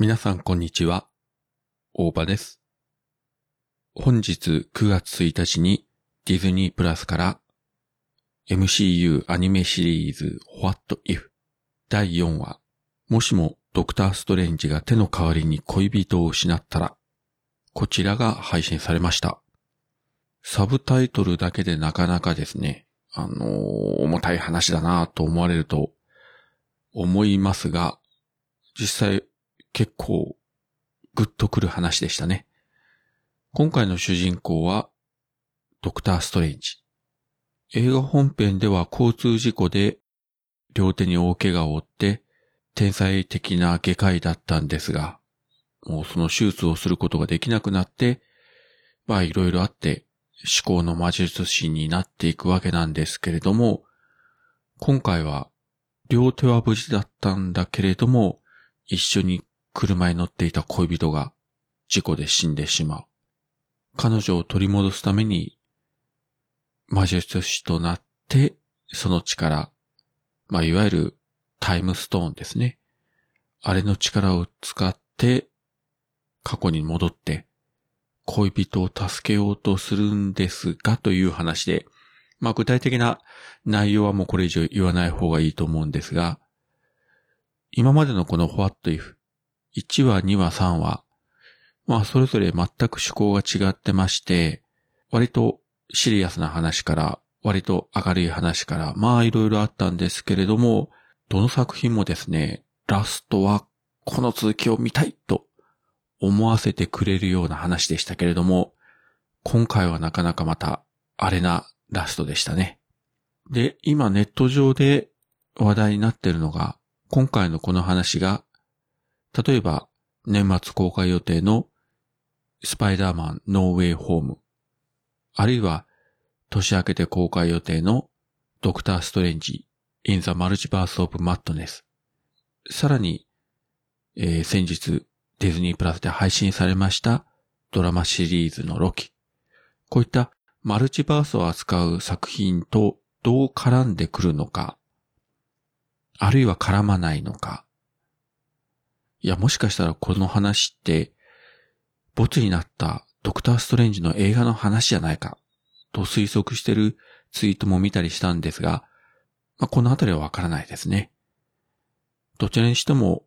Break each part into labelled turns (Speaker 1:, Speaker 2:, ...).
Speaker 1: 皆さんこんにちは。大場です。本日9月1日にディズニープラスから MCU アニメシリーズ What If 第4話もしもドクターストレンジが手の代わりに恋人を失ったらこちらが配信されました。サブタイトルだけでなかなかですね、あのー重たい話だなと思われると思いますが、実際結構グッとくる話でしたね。今回の主人公はドクターストレンジ。映画本編では交通事故で両手に大怪我を負って天才的な外科医だったんですが、もうその手術をすることができなくなって、まあいろいろあって思考の魔術師になっていくわけなんですけれども、今回は両手は無事だったんだけれども、一緒に車に乗っていた恋人が事故で死んでしまう。彼女を取り戻すために魔術師となって、その力、まあ、いわゆるタイムストーンですね。あれの力を使って過去に戻って恋人を助けようとするんですがという話で、まあ、具体的な内容はもうこれ以上言わない方がいいと思うんですが、今までのこの What If 1話、2話、3話、まあそれぞれ全く趣向が違ってまして、割とシリアスな話から、割と明るい話から、まあいろいろあったんですけれども、どの作品もですね、ラストはこの続きを見たいと思わせてくれるような話でしたけれども、今回はなかなかまたアレなラストでしたね。で、今ネット上で話題になっているのが、今回のこの話が、例えば年末公開予定のスパイダーマンノーウェイホーム、あるいは年明けて公開予定のドクターストレンジ in the Multiverse of Madness、さらに、えー先日ディズニープラスで配信されましたドラマシリーズのロキ、こういったマルチバースを扱う作品とどう絡んでくるのか、あるいは絡まないのか。いや、もしかしたらこの話って、ボツになったドクターストレンジの映画の話じゃないか、と推測してるツイートも見たりしたんですが、まあ、このあたりはわからないですね。どちらにしても、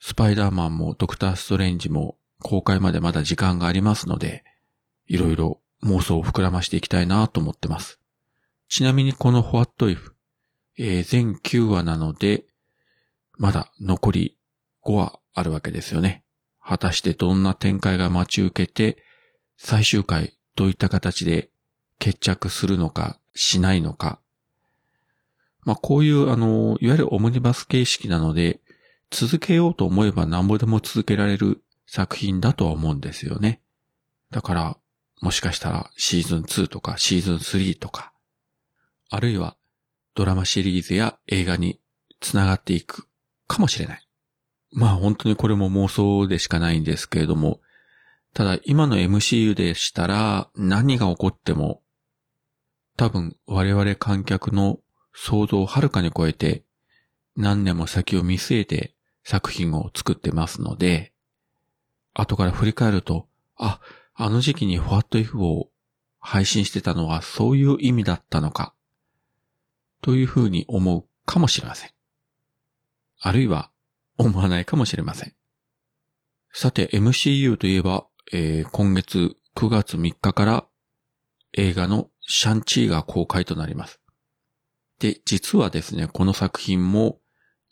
Speaker 1: スパイダーマンもドクターストレンジも公開までまだ時間がありますので、いろいろ妄想を膨らましていきたいなと思ってます。ちなみにこの What If、えー全9話なので、まだ残り5話あるわけですよね。果たしてどんな展開が待ち受けて、最終回どういった形で決着するのか、しないのか。まあこういうあの、いわゆるオムニバス形式なので、続けようと思えば何ぼでも続けられる作品だとは思うんですよね。だから、もしかしたらシーズン2とかシーズン3とか、あるいはドラマシリーズや映画に繋がっていくかもしれない。まあ本当にこれも妄想でしかないんですけれども、ただ今の MCU でしたら何が起こっても多分我々観客の想像をはるかに超えて何年も先を見据えて作品を作ってますので、後から振り返ると、あ、あの時期に What If を配信してたのはそういう意味だったのか、というふうに思うかもしれません。あるいは思わないかもしれません。さて MCU といえば、えー今月9月3日から映画のシャンチーが公開となります。で、実はですね、この作品も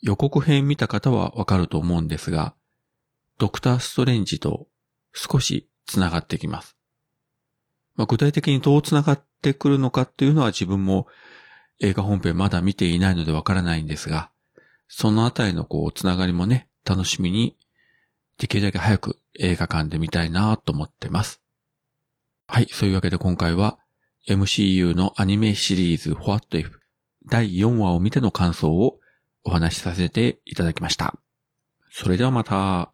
Speaker 1: 予告編見た方はわかると思うんですが、ドクターストレンジと少し繋がってきます。まあ、具体的にどう繋がってくるのかっていうのは自分も映画本編まだ見ていないのでわからないんですが、そのあたりのこう、つながりもね、楽しみに、できるだけ早く映画館で見たいなと思ってます。はい、そういうわけで今回は MCU のアニメシリーズ What If 第4話を見ての感想をお話しさせていただきました。それではまた。